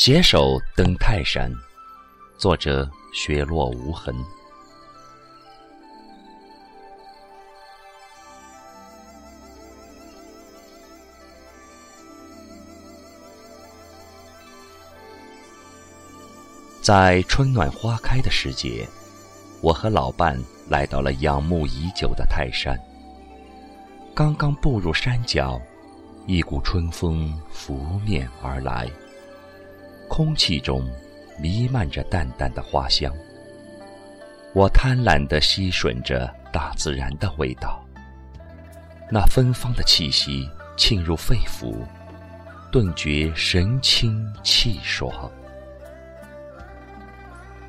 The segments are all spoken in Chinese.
携手登泰山，作者雪落无痕。在春暖花开的时节，我和老伴来到了仰慕已久的泰山。刚刚步入山脚，一股春风拂面而来。空气中弥漫着淡淡的花香，我贪婪地吸吮着大自然的味道。那芬芳的气息沁入肺腑，顿觉神清气爽。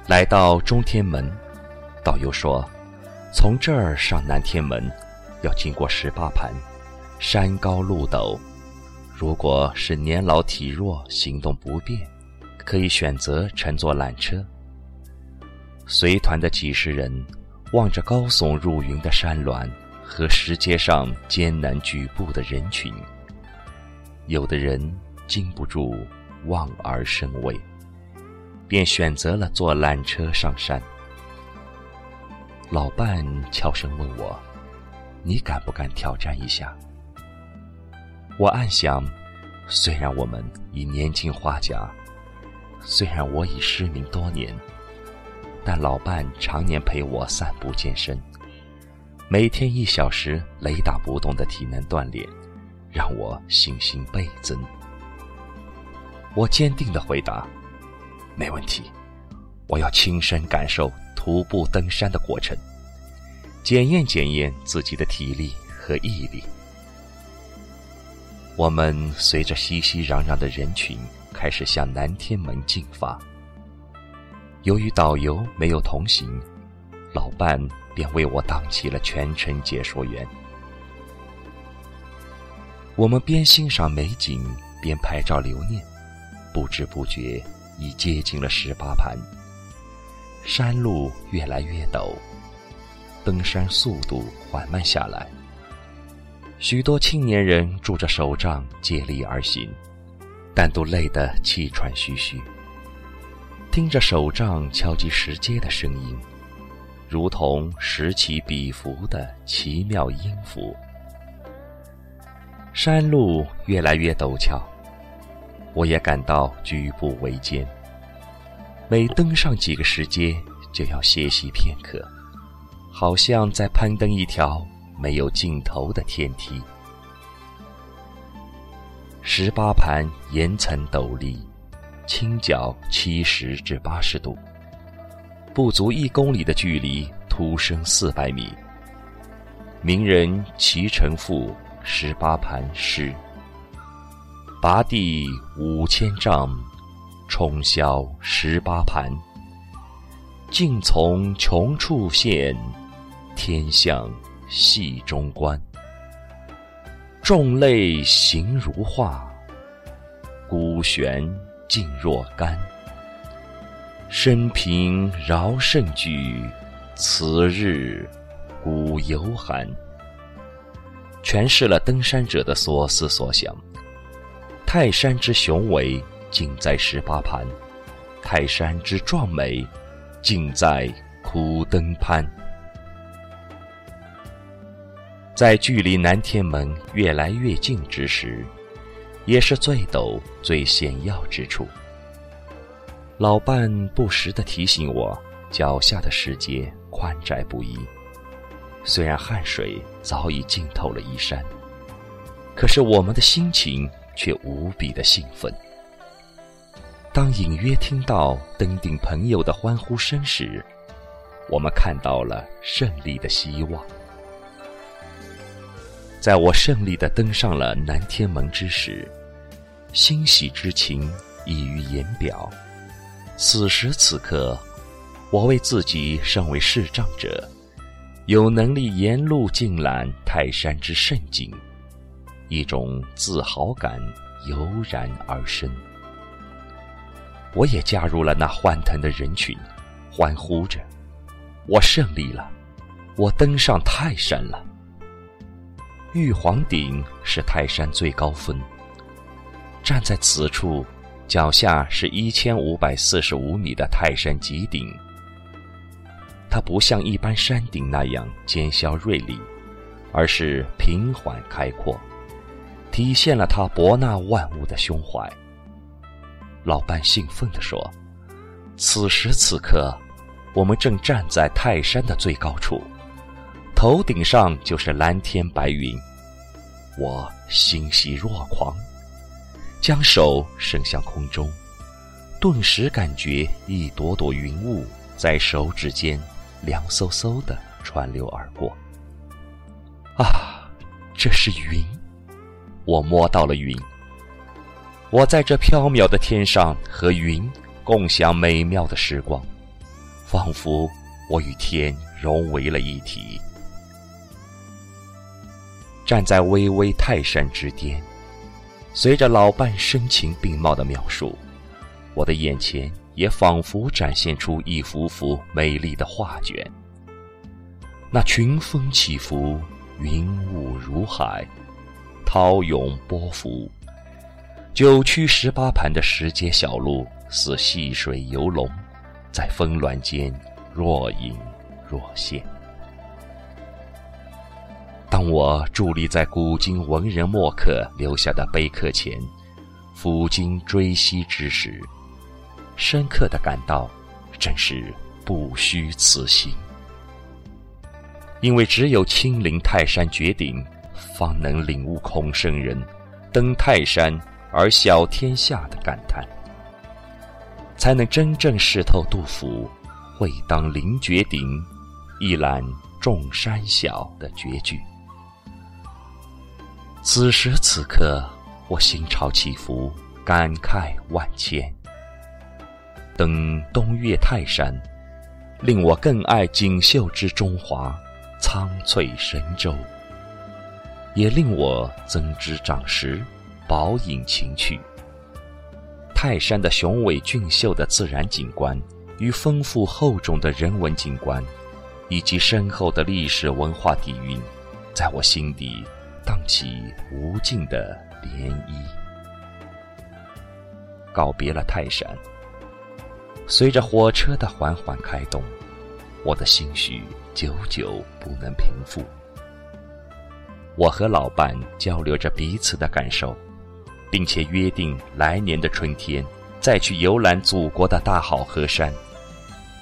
来到中天门，导游说，从这儿上南天门，要经过十八盘，山高路陡，如果是年老体弱、行动不便。可以选择乘坐缆车。随团的几十人望着高耸入云的山峦和石阶上艰难举步的人群，有的人禁不住望而生畏，便选择了坐缆车上山。老伴悄声问我：“你敢不敢挑战一下？”我暗想，虽然我们已年近花甲。虽然我已失明多年，但老伴常年陪我散步健身，每天一小时雷打不动的体能锻炼，让我信心倍增。我坚定的回答：“没问题，我要亲身感受徒步登山的过程，检验检验自己的体力和毅力。”我们随着熙熙攘攘的人群。开始向南天门进发。由于导游没有同行，老伴便为我当起了全程解说员。我们边欣赏美景，边拍照留念，不知不觉已接近了十八盘。山路越来越陡，登山速度缓慢下来。许多青年人拄着手杖，接力而行。但都累得气喘吁吁，听着手杖敲击石阶的声音，如同拾起笔符的奇妙音符。山路越来越陡峭，我也感到举步维艰。每登上几个石阶，就要歇息片刻，好像在攀登一条没有尽头的天梯。十八盘岩层陡立，倾角七十至八十度，不足一公里的距离，突升四百米。名人齐成赋十八盘诗：拔地五千丈，冲霄十八盘。尽从穷处现，天象系中观。众泪形如画，孤悬静若干。生平饶甚举，此日古犹寒。诠释了登山者的所思所想。泰山之雄伟，尽在十八盘；泰山之壮美，尽在苦登攀。在距离南天门越来越近之时，也是最陡、最险要之处。老伴不时地提醒我，脚下的石阶宽窄不一。虽然汗水早已浸透了衣衫，可是我们的心情却无比的兴奋。当隐约听到登顶朋友的欢呼声时，我们看到了胜利的希望。在我胜利的登上了南天门之时，欣喜之情溢于言表。此时此刻，我为自己身为视障者，有能力沿路尽览泰山之胜景，一种自豪感油然而生。我也加入了那欢腾的人群，欢呼着：“我胜利了！我登上泰山了！”玉皇顶是泰山最高峰，站在此处，脚下是一千五百四十五米的泰山极顶。它不像一般山顶那样尖削锐利，而是平缓开阔，体现了它博纳万物的胸怀。老伴兴奋地说：“此时此刻，我们正站在泰山的最高处，头顶上就是蓝天白云。”我欣喜若狂，将手伸向空中，顿时感觉一朵朵云雾在手指间凉飕飕的穿流而过。啊，这是云！我摸到了云。我在这缥缈的天上和云共享美妙的时光，仿佛我与天融为了一体。站在巍巍泰山之巅，随着老伴声情并茂的描述，我的眼前也仿佛展现出一幅幅美丽的画卷。那群峰起伏，云雾如海，涛涌波浮，九曲十八盘的石阶小路似细水游龙，在峰峦间若隐若现。我伫立在古今文人墨客留下的碑刻前，抚今追昔之时，深刻的感到，真是不虚此行。因为只有亲临泰山绝顶，方能领悟孔圣人“登泰山而小天下”的感叹，才能真正识透杜甫“会当凌绝顶，一览众山小”的绝句。此时此刻，我心潮起伏，感慨万千。登东岳泰山，令我更爱锦绣之中华，苍翠神州；也令我增知长识，饱饮情趣。泰山的雄伟俊秀的自然景观，与丰富厚重的人文景观，以及深厚的历史文化底蕴，在我心底。荡起无尽的涟漪。告别了泰山，随着火车的缓缓开动，我的心绪久久不能平复。我和老伴交流着彼此的感受，并且约定来年的春天再去游览祖国的大好河山，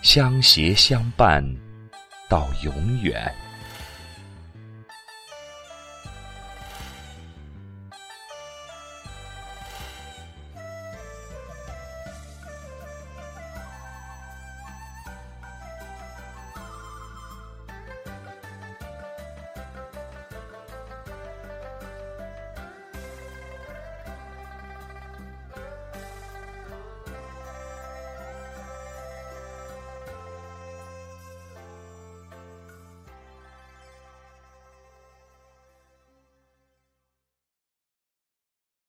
相携相伴到永远。